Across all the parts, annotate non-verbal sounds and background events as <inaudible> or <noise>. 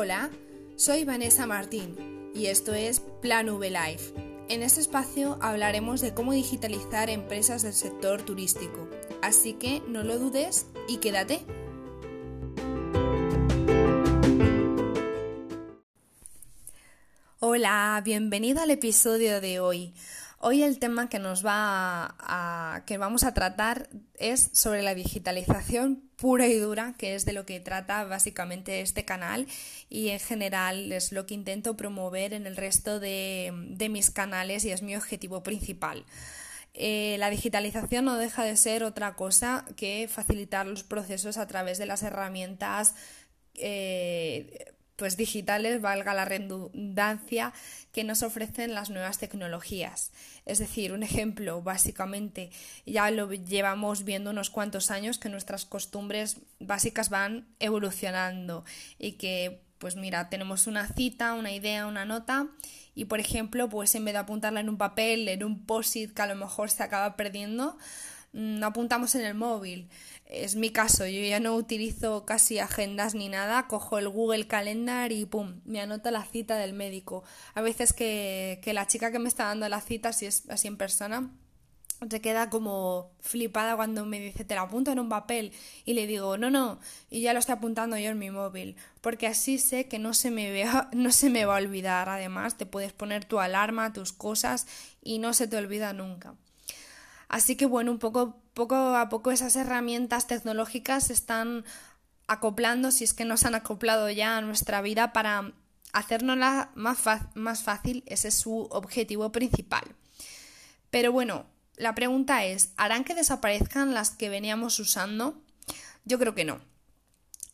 Hola, soy Vanessa Martín y esto es Plan V Life. En este espacio hablaremos de cómo digitalizar empresas del sector turístico, así que no lo dudes y quédate. Hola, bienvenido al episodio de hoy. Hoy el tema que nos va a, que vamos a tratar es sobre la digitalización pura y dura, que es de lo que trata básicamente este canal y en general es lo que intento promover en el resto de, mis canales y es mi objetivo principal. Eh, la digitalización no deja de ser otra cosa que facilitar los procesos a través de las herramientas eh, pues digitales, valga la redundancia, que nos ofrecen las nuevas tecnologías. Es decir, un ejemplo, básicamente, ya lo llevamos viendo unos cuantos años que nuestras costumbres básicas van evolucionando y que, pues mira, tenemos una cita, una idea, una nota y, por ejemplo, pues en vez de apuntarla en un papel, en un post-it que a lo mejor se acaba perdiendo, no apuntamos en el móvil. Es mi caso, yo ya no utilizo casi agendas ni nada, cojo el Google Calendar y pum, me anoto la cita del médico. A veces que, que la chica que me está dando la cita, si es así en persona, se queda como flipada cuando me dice te la apunto en un papel y le digo no no y ya lo estoy apuntando yo en mi móvil porque así sé que no se me vea, <laughs> no se me va a olvidar además te puedes poner tu alarma tus cosas y no se te olvida nunca Así que bueno, un poco, poco a poco esas herramientas tecnológicas se están acoplando, si es que nos han acoplado ya a nuestra vida para hacernosla más, más fácil, ese es su objetivo principal. Pero bueno, la pregunta es, ¿harán que desaparezcan las que veníamos usando? Yo creo que no.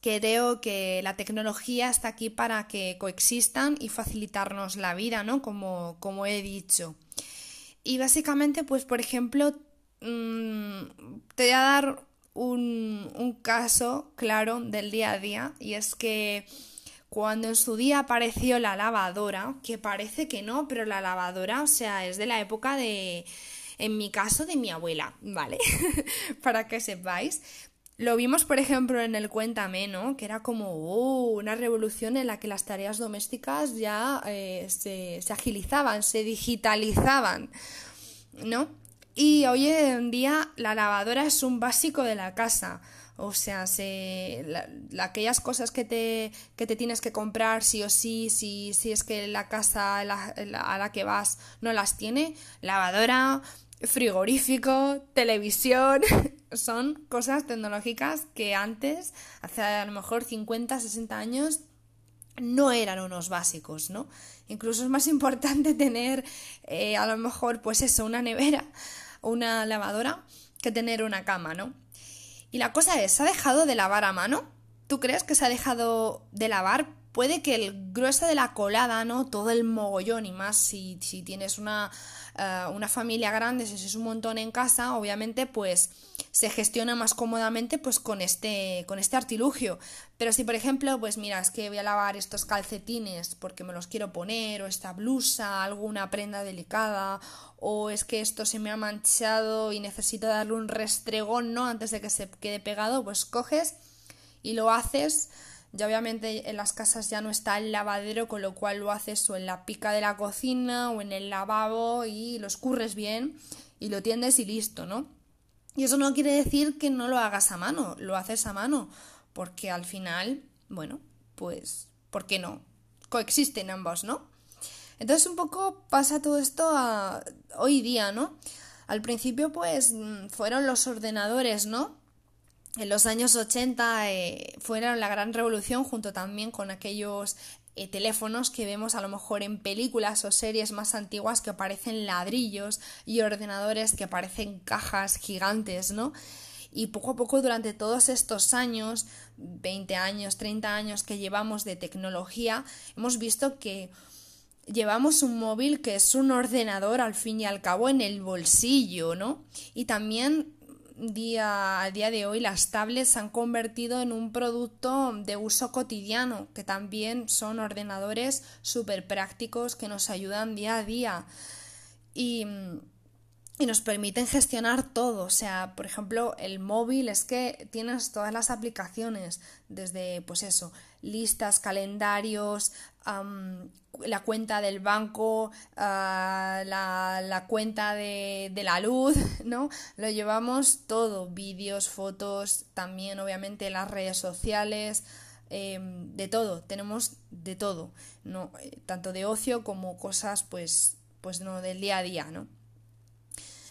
Creo que la tecnología está aquí para que coexistan y facilitarnos la vida, ¿no? Como, como he dicho. Y básicamente, pues por ejemplo, mm, te voy a dar un, un caso claro del día a día y es que cuando en su día apareció la lavadora, que parece que no, pero la lavadora, o sea, es de la época de, en mi caso, de mi abuela, ¿vale? <laughs> Para que sepáis. Lo vimos, por ejemplo, en el Cuéntame, ¿no? Que era como uh, una revolución en la que las tareas domésticas ya eh, se, se, agilizaban, se digitalizaban, ¿no? Y hoy en día la lavadora es un básico de la casa. O sea, se, aquellas cosas que te, que te tienes que comprar sí o sí, si, si es que la casa a la que vas no las tiene, lavadora, frigorífico, televisión, <laughs> son cosas tecnológicas que antes, hace a lo mejor 50, 60 años, no eran unos básicos, ¿no? Incluso es más <laughs> importante tener eh, a lo mejor, pues eso, una nevera o una lavadora que tener una cama, ¿no? Y la cosa es, ¿se ha dejado de lavar a mano? ¿Tú crees que se ha dejado de lavar? Puede que el grueso de la colada, ¿no? Todo el mogollón y más si, si tienes una eh, una familia grande, si es un montón en casa, obviamente pues se gestiona más cómodamente pues con este, con este artilugio. Pero si por ejemplo, pues mira, es que voy a lavar estos calcetines porque me los quiero poner, o esta blusa, alguna prenda delicada, o es que esto se me ha manchado y necesito darle un restregón, ¿no? Antes de que se quede pegado, pues coges y lo haces ya obviamente en las casas ya no está el lavadero, con lo cual lo haces o en la pica de la cocina o en el lavabo y lo escurres bien y lo tiendes y listo, ¿no? Y eso no quiere decir que no lo hagas a mano, lo haces a mano, porque al final, bueno, pues, ¿por qué no? Coexisten ambos, ¿no? Entonces un poco pasa todo esto a hoy día, ¿no? Al principio pues mm, fueron los ordenadores, ¿no? En los años 80 eh, fueron la gran revolución junto también con aquellos eh, teléfonos que vemos a lo mejor en películas o series más antiguas que parecen ladrillos y ordenadores que parecen cajas gigantes, ¿no? Y poco a poco durante todos estos años, 20 años, 30 años que llevamos de tecnología, hemos visto que llevamos un móvil que es un ordenador al fin y al cabo en el bolsillo, ¿no? Y también día, a día de hoy las tablets se han convertido en un producto de uso cotidiano, que también son ordenadores súper prácticos que nos ayudan día a día. Y, y nos permiten gestionar todo. O sea, por ejemplo, el móvil es que tienes todas las aplicaciones, desde, pues eso, listas, calendarios, la cuenta del banco, ah, la, cuenta de, la luz, <laughs> ¿no? Lo llevamos todo, vídeos, fotos, también obviamente las redes sociales, em, de todo, tenemos de todo, ¿no? Eh, tanto de ocio como cosas, pues, pues no, del día a día, ¿no?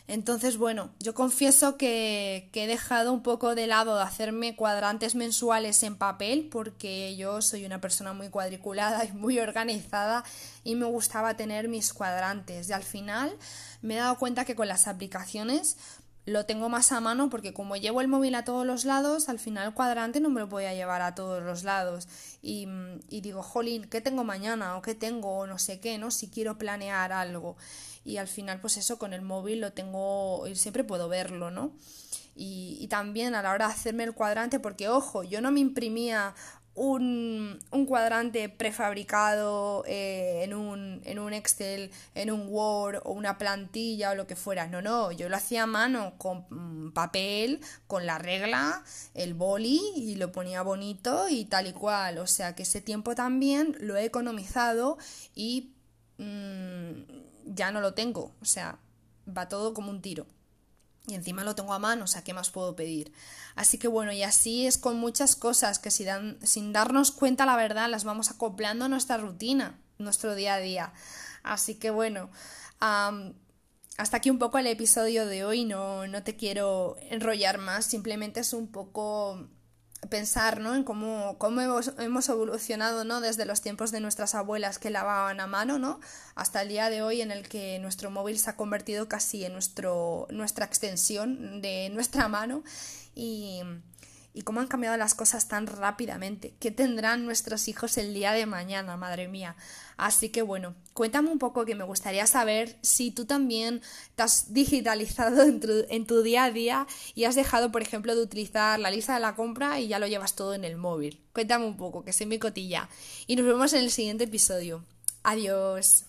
Entonces, bueno, yo confieso que, he dejado un poco de lado de hacerme cuadrantes mensuales en papel porque yo soy una persona muy cuadriculada y muy organizada y me gustaba tener mis cuadrantes. Y al final me he dado cuenta que con las aplicaciones lo tengo más a mano porque como llevo el móvil a todos los lados, al final el cuadrante no me lo voy a llevar a todos los lados. Y, y digo, jolín, ¿qué tengo mañana? ¿O qué tengo? O no sé qué, ¿no? Si quiero planear algo y al final pues eso con el móvil lo tengo, y siempre puedo verlo, ¿no? Y, y, también a la hora de hacerme el cuadrante, porque ojo, yo no me imprimía un, un cuadrante prefabricado eh, en, un, en un Excel, en un Word o una plantilla o lo que fuera. No, no, yo lo hacía a mano con mm, papel, con la regla, el boli y lo ponía bonito y tal y cual. O sea que ese tiempo también lo he economizado y... Mmm, ya no lo tengo, o sea, va todo como un tiro. Y encima lo tengo a mano, o sea, ¿qué más puedo pedir? Así que bueno, y así es con muchas cosas que si dan, sin darnos cuenta, la verdad, las vamos acoplando a nuestra rutina, nuestro día a día. Así que bueno, hasta aquí un poco el episodio de hoy, no, no te quiero enrollar más, simplemente es un poco pensar ¿no? en cómo, cómo hemos, evolucionado ¿no? desde los tiempos de nuestras abuelas que lavaban a mano ¿no? hasta el día de hoy en el que nuestro móvil se ha convertido casi en nuestro, nuestra extensión de nuestra mano y, y cómo han cambiado las cosas tan rápidamente. ¿Qué tendrán nuestros hijos el día de mañana, madre mía? Así que bueno, cuéntame un poco que me gustaría saber si tú también te has digitalizado en tu, día a día y has dejado, por ejemplo, de utilizar la lista de la compra y ya lo llevas todo en el móvil. Cuéntame un poco, que soy mi cotilla. Y nos vemos en el siguiente episodio. Adiós.